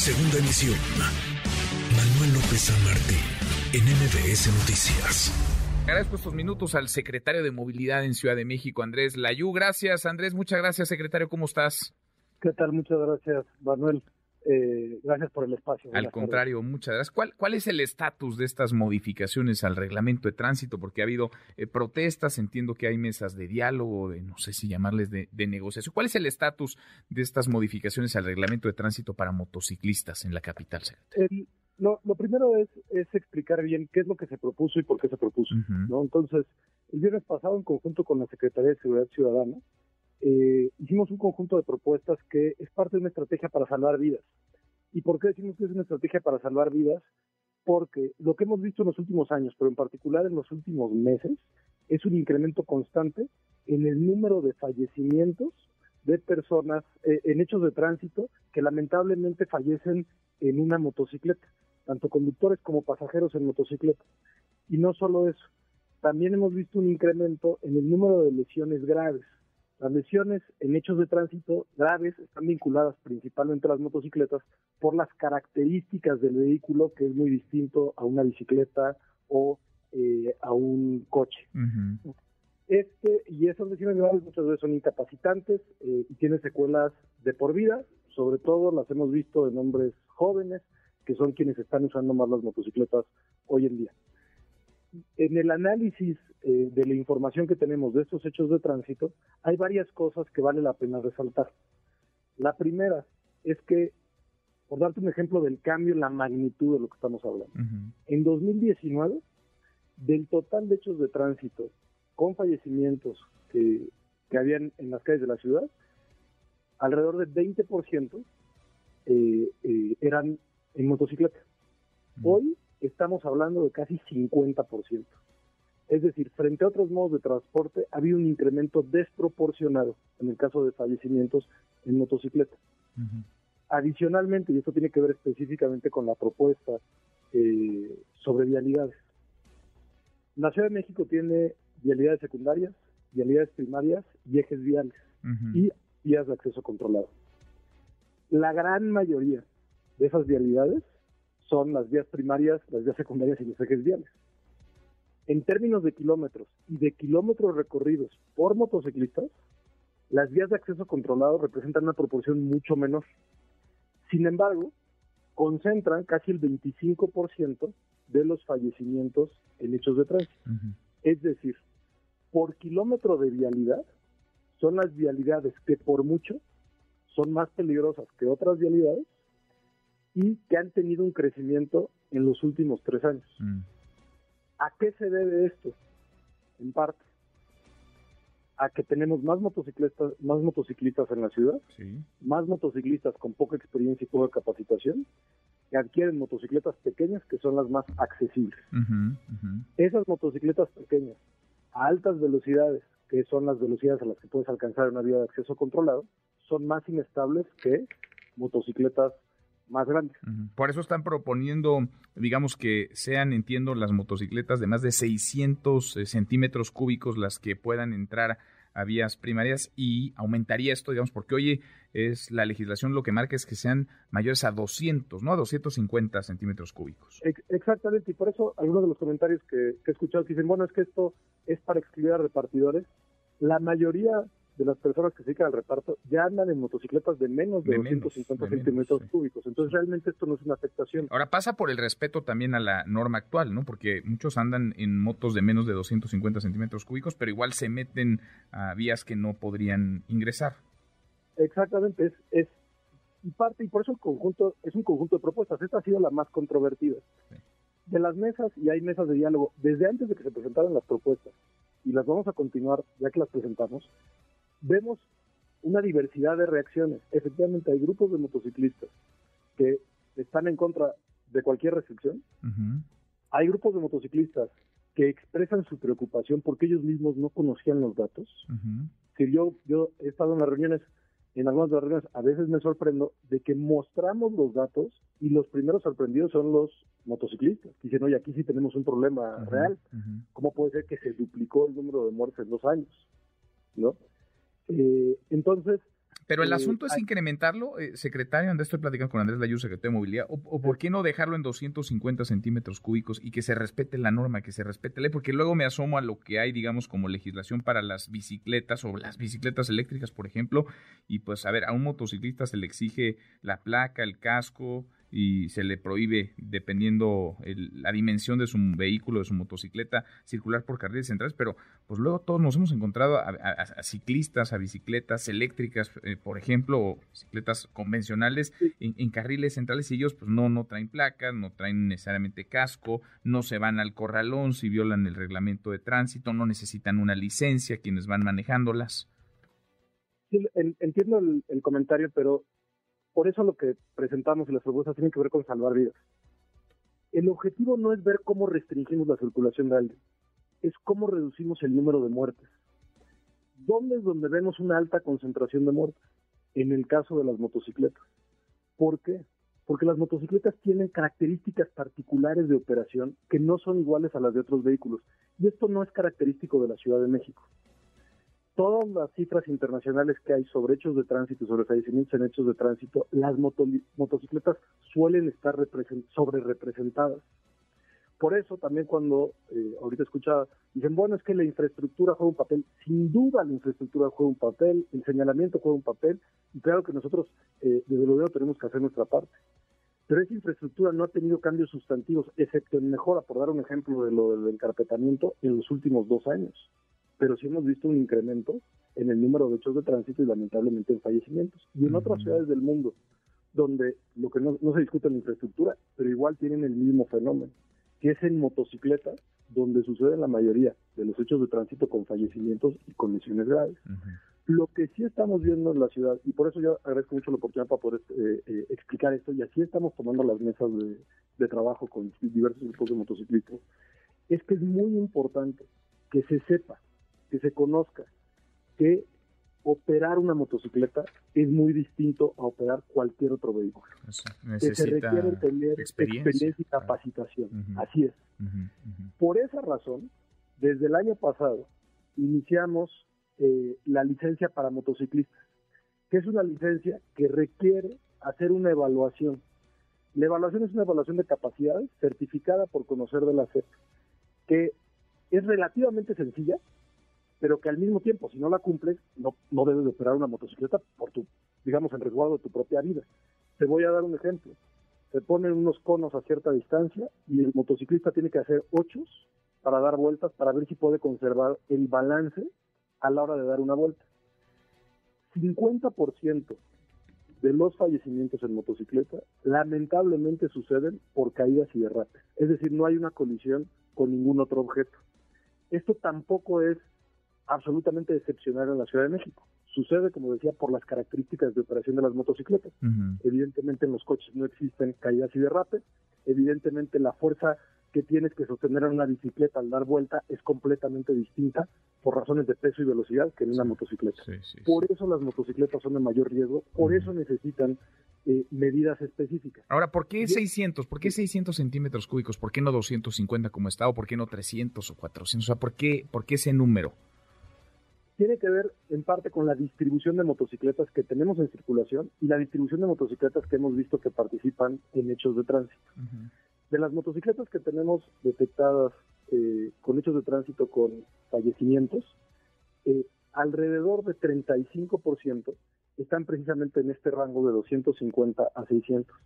Segunda emisión. Manuel López San Martín, en MBS Noticias. Agradezco estos minutos al secretario de Movilidad en Ciudad de México, Andrés Layú. Gracias, Andrés. Muchas gracias, secretario. ¿Cómo estás? ¿Qué tal? Muchas gracias, Manuel. Eh, gracias por el espacio. Al contrario, muchas gracias. ¿Cuál, ¿Cuál es el estatus de estas modificaciones al reglamento de tránsito? Porque ha habido eh, protestas, entiendo que hay mesas de diálogo, de no sé si llamarles de, negociación. ¿Cuál es el estatus de estas modificaciones al reglamento de tránsito para motociclistas en la capital? lo, lo, primero es, es, explicar bien qué es lo que se propuso y por qué se propuso. ¿no? Entonces, el viernes pasado, en conjunto con la Secretaría de Seguridad Ciudadana, eh, hicimos un conjunto de propuestas que es parte de una estrategia para salvar vidas. ¿Y por qué decimos que es una estrategia para salvar vidas? Porque lo que hemos visto en los últimos años, pero en particular en los últimos meses, es un incremento constante en el número de fallecimientos de personas eh, en hechos de tránsito que lamentablemente fallecen en una motocicleta, tanto conductores como pasajeros en motocicleta. Y no solo eso, también hemos visto un incremento en el número de lesiones graves. Las lesiones en hechos de tránsito graves están vinculadas principalmente a las motocicletas por las características del vehículo, que es muy distinto a una bicicleta o eh, a un coche. Este y esas lesiones graves muchas veces son incapacitantes eh, y tienen secuelas de por vida. Sobre todo las hemos visto en hombres jóvenes, que son quienes están usando más las motocicletas hoy en día. En el análisis eh, de la información que tenemos de estos hechos de tránsito, hay varias cosas que vale la pena resaltar. La primera es que, por darte un ejemplo del cambio en la magnitud de lo que estamos hablando, en 2019, del total de hechos de tránsito con fallecimientos que, que habían en las calles de la ciudad, alrededor del 20% eh, eh, eran en motocicleta. Hoy estamos hablando de casi 50%. Es decir, frente a otros modos de transporte, ha habido un incremento desproporcionado en el caso de fallecimientos en motocicleta. Adicionalmente, y esto tiene que ver específicamente con la propuesta eh, sobre vialidades. La Ciudad de México tiene vialidades secundarias, vialidades primarias y ejes viales y vías de acceso controlado. La gran mayoría de esas vialidades son las vías primarias, las vías secundarias y los ejes viales en términos de kilómetros y de kilómetros recorridos por motociclistas, las vías de acceso controlado representan una proporción mucho menor. Sin embargo, concentran casi el 25% de los fallecimientos en hechos de tránsito. Es decir, por kilómetro de vialidad, son las vialidades que por mucho son más peligrosas que otras vialidades y que han tenido un crecimiento en los últimos tres años. Mm. ¿A qué se debe esto? En parte a que tenemos más motociclistas, más motociclistas en la ciudad, más motociclistas con poca experiencia y poca capacitación, que adquieren motocicletas pequeñas que son las más accesibles. Esas motocicletas pequeñas a altas velocidades, que son las velocidades a las que puedes alcanzar una vía de acceso controlado, son más inestables que motocicletas más grandes. Por eso están proponiendo, digamos que sean, entiendo, las motocicletas de más de 600 eh, centímetros cúbicos las que puedan entrar a vías primarias y aumentaría esto, digamos, porque hoy es la legislación lo que marca es que sean mayores a 200, ¿no? A 250 centímetros cúbicos. Exactamente, y por eso algunos de los comentarios que, que he escuchado que dicen, bueno, es que esto es para excluir a repartidores. La mayoría de las personas que se dedican al reparto ya andan en motocicletas de menos de, 250 centímetros cúbicos. Entonces realmente esto no es una afectación. Ahora pasa por el respeto también a la norma actual, ¿no? Porque muchos andan en motos de menos de 250 centímetros cúbicos, pero igual se meten a vías que no podrían ingresar. Exactamente, es, es parte, y por eso el conjunto es un conjunto de propuestas. Esta ha sido la más controvertida. De las mesas, y hay mesas de diálogo, desde antes de que se presentaran las propuestas, y las vamos a continuar ya que las presentamos, vemos una diversidad de reacciones. Efectivamente, hay grupos de motociclistas que están en contra de cualquier restricción. Hay grupos de motociclistas que expresan su preocupación porque ellos mismos no conocían los datos. Si yo, yo he estado en las reuniones, en algunas de las reuniones, a veces me sorprendo de que mostramos los datos y los primeros sorprendidos son los motociclistas. Dicen, oye, aquí sí tenemos un problema real. ¿Cómo puede ser que se duplicó el número de muertes en dos años? ¿No? Eh, entonces... Pero el asunto es incrementarlo, eh, secretario, donde estoy platicando con Andrés Layú, secretario de Movilidad, o, por qué no dejarlo en 250 centímetros cúbicos y que se respete la norma, que se respete la ley, porque luego me asomo a lo que hay, digamos, como legislación para las bicicletas o las bicicletas eléctricas, por ejemplo, y pues, a ver, a un motociclista se le exige la placa, el casco, y se le prohíbe, dependiendo la dimensión de su vehículo, de su motocicleta, circular por carriles centrales, pero pues luego todos nos hemos encontrado a, ciclistas, a bicicletas eléctricas, eh, por ejemplo, o bicicletas convencionales en, carriles centrales y ellos pues no, no traen placas, no traen necesariamente casco, no se van al corralón si violan el reglamento de tránsito, no necesitan una licencia quienes van manejándolas. entiendo el comentario, pero por eso lo que presentamos y las propuestas tienen que ver con salvar vidas. El objetivo no es ver cómo restringimos la circulación de alguien, es cómo reducimos el número de muertes. ¿Dónde es donde vemos una alta concentración de muertes? En el caso de las motocicletas. ¿Por qué? Porque las motocicletas tienen características particulares de operación que no son iguales a las de otros vehículos. Y esto no es característico de la Ciudad de México todas las cifras internacionales que hay sobre hechos de tránsito, sobre fallecimientos en hechos de tránsito, las motocicletas suelen estar sobre representadas. Por eso también cuando eh, ahorita escuchaba, dicen, bueno, es que la infraestructura juega un papel. Sin duda la infraestructura juega un papel, el señalamiento juega un papel, y claro que nosotros eh, desde luego tenemos que hacer nuestra parte. Pero esa infraestructura no ha tenido cambios sustantivos, excepto en mejora, por dar un ejemplo de lo del encarpetamiento, en los últimos dos años pero sí hemos visto un incremento en el número de hechos de tránsito y lamentablemente en fallecimientos. Y en otras ciudades del mundo, donde lo que no, se discute en la infraestructura, pero igual tienen el mismo fenómeno, que es en motocicletas, donde suceden la mayoría de los hechos de tránsito con fallecimientos y con lesiones graves. Lo que sí estamos viendo en la ciudad, y por eso yo agradezco mucho la oportunidad para poder eh, eh, explicar esto, y así estamos tomando las mesas de, de trabajo con diversos grupos de motociclistas, es que es muy importante que se sepa que se conozca que operar una motocicleta es muy distinto a operar cualquier otro vehículo. que se requiere tener experiencia, y capacitación. Así es. Por esa razón, desde el año pasado iniciamos eh, la licencia para motociclistas, que es una licencia que requiere hacer una evaluación. La evaluación es una evaluación de capacidades certificada por conocer de la CEP, que es relativamente sencilla, pero que al mismo tiempo, si no la cumples, no, no debes de operar una motocicleta por tu, digamos, en resguardo de tu propia vida. Te voy a dar un ejemplo. Se ponen unos conos a cierta distancia y el motociclista tiene que hacer ochos para dar vueltas para ver si puede conservar el balance a la hora de dar una vuelta. 50% de los fallecimientos en motocicleta lamentablemente suceden por caídas y derrapes. Es decir, no hay una colisión con ningún otro objeto. Esto tampoco es absolutamente excepcional en la Ciudad de México. Sucede, como decía, por las características de operación de las motocicletas. Evidentemente en los coches no existen caídas y derrapes. Evidentemente la fuerza que tienes que sostener en una bicicleta al dar vuelta es completamente distinta por razones de peso y velocidad que en una motocicleta. por eso las motocicletas son de mayor riesgo, por eso necesitan eh, medidas específicas. Ahora, ¿por qué 600? ¿Por qué 600 centímetros cúbicos? ¿Por qué no 250 como está? ¿O por qué no 300 o 400? O sea, ¿por qué, por qué ese número? Tiene que ver en parte con la distribución de motocicletas que tenemos en circulación y la distribución de motocicletas que hemos visto que participan en hechos de tránsito. De las motocicletas que tenemos detectadas eh, con hechos de tránsito con fallecimientos, eh, alrededor de 35% están precisamente en este rango de 250 a 600,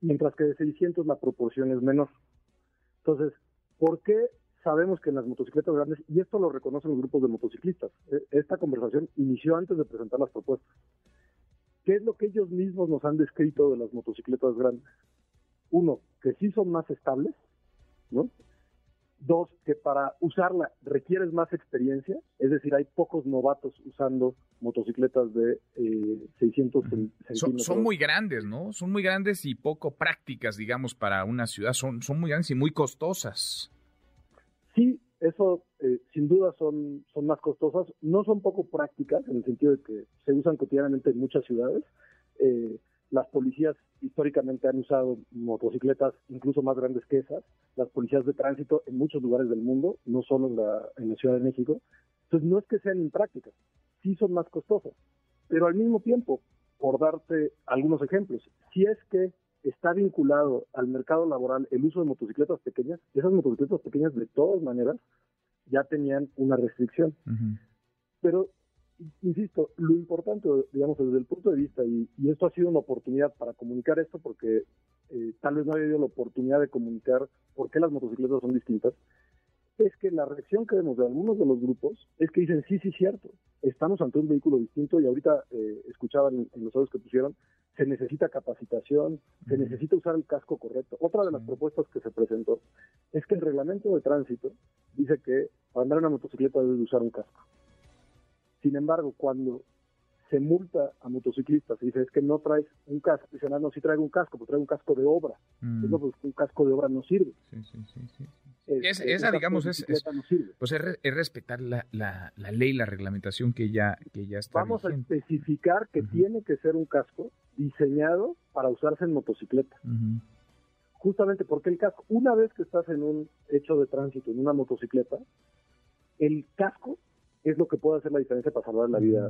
mientras que de 600 la proporción es menor. Entonces, ¿por qué sabemos que en las motocicletas grandes, y esto lo reconocen los grupos de motociclistas, eh, esta conversación inició antes de presentar las propuestas. ¿Qué es lo que ellos mismos nos han descrito de las motocicletas grandes? Uno, que sí son más estables, ¿no? Dos, que para usarla requieres más experiencia, es decir, hay pocos novatos usando motocicletas de 600 eh, centímetros. Son, muy grandes, ¿no? Son muy grandes y poco prácticas, digamos, para una ciudad. Son, son muy grandes y muy costosas. Sí, eso eh, sin duda son, son más costosas, no son poco prácticas en el sentido de que se usan cotidianamente en muchas ciudades. Eh, las policías históricamente han usado motocicletas incluso más grandes que esas, las policías de tránsito en muchos lugares del mundo, no solo en la, en la Ciudad de México. Entonces no es que sean imprácticas, sí son más costosas, Pero al mismo tiempo, por darte algunos ejemplos, si es que está vinculado al mercado laboral el uso de motocicletas pequeñas, esas motocicletas pequeñas de todas maneras ya tenían una restricción. Pero, insisto, lo importante, digamos, desde el punto de vista, y, esto ha sido una oportunidad para comunicar esto, porque eh, tal vez no había habido la oportunidad de comunicar por qué las motocicletas son distintas, es que la reacción que vemos de algunos de los grupos es que dicen, sí, sí, cierto, estamos ante un vehículo distinto y ahorita eh, escuchaban en, los audios que pusieron, se necesita capacitación, se necesita usar el casco correcto. Otra de las propuestas que se presentó es que el reglamento de tránsito dice que para andar en una motocicleta debe usar un casco. Sin embargo, cuando se multa a motociclistas y dice es que no traes un casco, dice no, no, sí traigo un casco, pero traigo un casco de obra. Mm. pues, un casco de obra no sirve. Sí, sí, sí, Es, esa, digamos, es, pues es, respetar la, la, la, ley, la reglamentación que ya, que ya está. Vamos a especificar que tiene que ser un casco diseñado para usarse en motocicleta. Justamente porque el casco, una vez que estás en un hecho de tránsito, en una motocicleta, el casco es lo que puede hacer la diferencia para salvar la vida.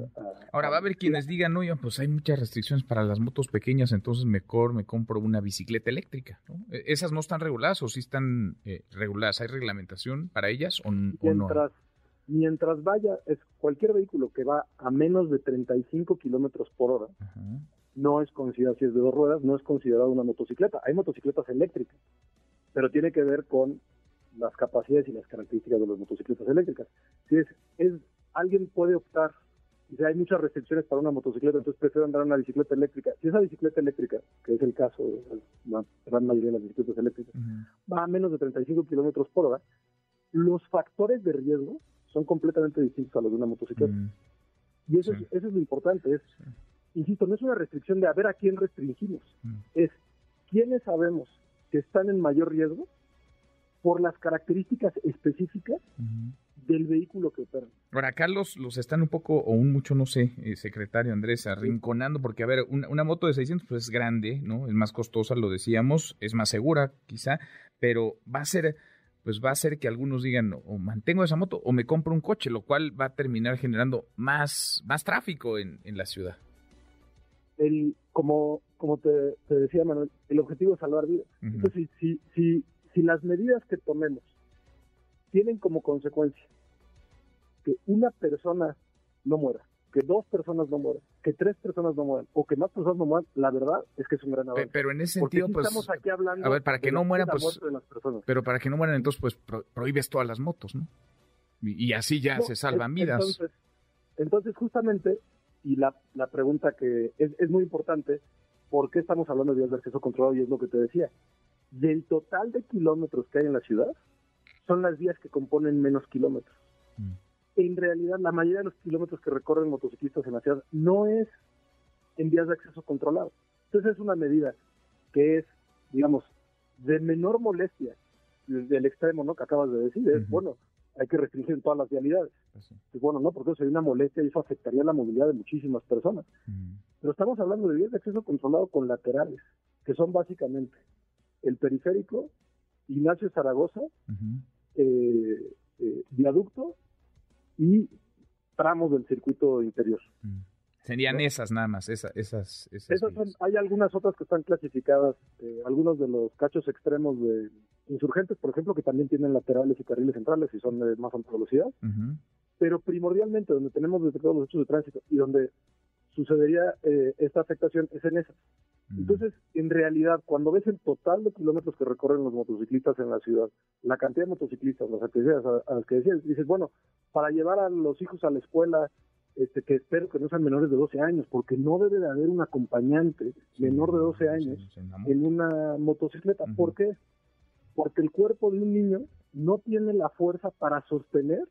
Ahora va a haber quienes digan, oye, pues hay muchas restricciones para las motos pequeñas, entonces mejor me compro una bicicleta eléctrica. E, ¿Esas no están reguladas o sí están eh, reguladas? ¿Hay reglamentación para ellas o, mientras, no? Mientras vaya, es cualquier vehículo que va a menos de 35 kilómetros por hora, no es considerado, si es de dos ruedas, no es considerado una motocicleta. Hay motocicletas eléctricas, pero tiene que ver con las capacidades y las características de las motocicletas eléctricas. Si es, es alguien puede optar, si hay muchas restricciones para una motocicleta, entonces prefiero andar en una bicicleta eléctrica. Si esa bicicleta eléctrica, que es el caso de la gran mayoría de las bicicletas eléctricas, va a menos de 35 kilómetros por hora, los factores de riesgo son completamente distintos a los de una motocicleta. Y eso, es, eso es lo importante, es, insisto, no es una restricción de a ver a quién restringimos, es quiénes sabemos que están en mayor riesgo por las características específicas del vehículo que operan. Ahora, acá los, están un poco, o un mucho, no sé, eh, secretario Andrés, arrinconando, porque, a ver, una, moto de 600 pues es grande, ¿no? Es más costosa, lo decíamos, es más segura, quizá, pero va a ser, pues va a ser que algunos digan, o mantengo esa moto, o me compro un coche, lo cual va a terminar generando más, más tráfico en, la ciudad. El, como, como te, decía Manuel, el objetivo es salvar vidas. Entonces, si, si, si las medidas que tomemos tienen como consecuencia que una persona no muera, que dos personas no mueran, que tres personas no mueran o que más personas no mueran, la verdad es que es un gran avance. Pero en ese sentido, pues, estamos aquí hablando a ver, para que no mueran, pues, pero para que no mueran, entonces, pues, prohíbes todas las motos, ¿no? Y, así ya se salvan vidas. Entonces, entonces, justamente, y la, la pregunta que es, es muy importante, ¿por qué estamos hablando de vías de acceso controlado? Y es lo que te decía del total de kilómetros que hay en la ciudad, son las vías que componen menos kilómetros. Mm. En realidad, la mayoría de los kilómetros que recorren motociclistas en la ciudad no es en vías de acceso controlado. Entonces es una medida que es, digamos, de menor molestia desde el extremo, ¿no? Que acabas de decir, es bueno, hay que restringir todas las vialidades. Pues bueno, no, porque eso sería una molestia y eso afectaría la movilidad de muchísimas personas. Pero estamos hablando de vías de acceso controlado con laterales, que son básicamente el periférico, Ignacio Zaragoza, eh, eh, viaducto y tramos del circuito interior. Mm. Serían esas nada más, esas. esas, hay algunas otras que están clasificadas, eh, algunos de los cachos extremos de insurgentes, por ejemplo, que también tienen laterales y carriles centrales y son de más alta velocidad. Pero primordialmente donde tenemos detectados los hechos de tránsito y donde sucedería esta afectación es en esas. Entonces, en realidad, cuando ves el total de kilómetros que recorren los motociclistas en la ciudad, la cantidad de motociclistas, las actividades a, las que decías, dices, bueno, para llevar a los hijos a la escuela, este, que espero que no sean menores de 12 años, porque no debe de haber un acompañante menor de 12 años en una motocicleta. ¿Por qué? Porque el cuerpo de un niño no tiene la fuerza para sostener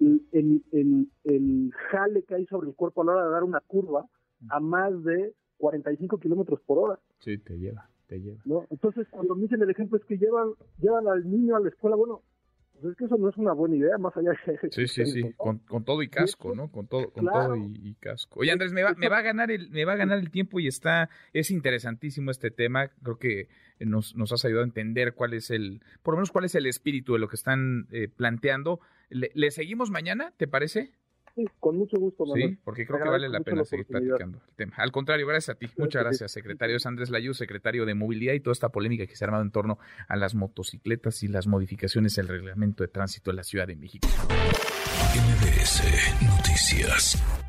el, el, el jale que hay sobre el cuerpo a la hora de dar una curva a más de 45 kilómetros por hora. Sí, te lleva, te lleva. ¿no? Entonces, cuando me dicen el ejemplo es que llevan, llevan al niño a la escuela, bueno, pues es que eso no es una buena idea, más allá de... Sí, sí, sí, con, con, todo y casco, ¿no? Con todo, con todo y, casco. Oye, Andrés, me va, me va a ganar el, me va a ganar el tiempo y está, es interesantísimo este tema. Creo que nos, nos has ayudado a entender cuál es el, por lo menos cuál es el espíritu de lo que están eh, planteando. ¿Le, ¿Le seguimos mañana, te parece? Sí, con mucho gusto, Manuel. Sí, porque creo que vale la pena seguir platicando el tema. Al contrario, gracias a ti. Muchas gracias, secretario Andrés Layú, secretario de Movilidad y toda esta polémica que se ha armado en torno a las motocicletas y las modificaciones del reglamento de tránsito en la Ciudad de México. MBS Noticias.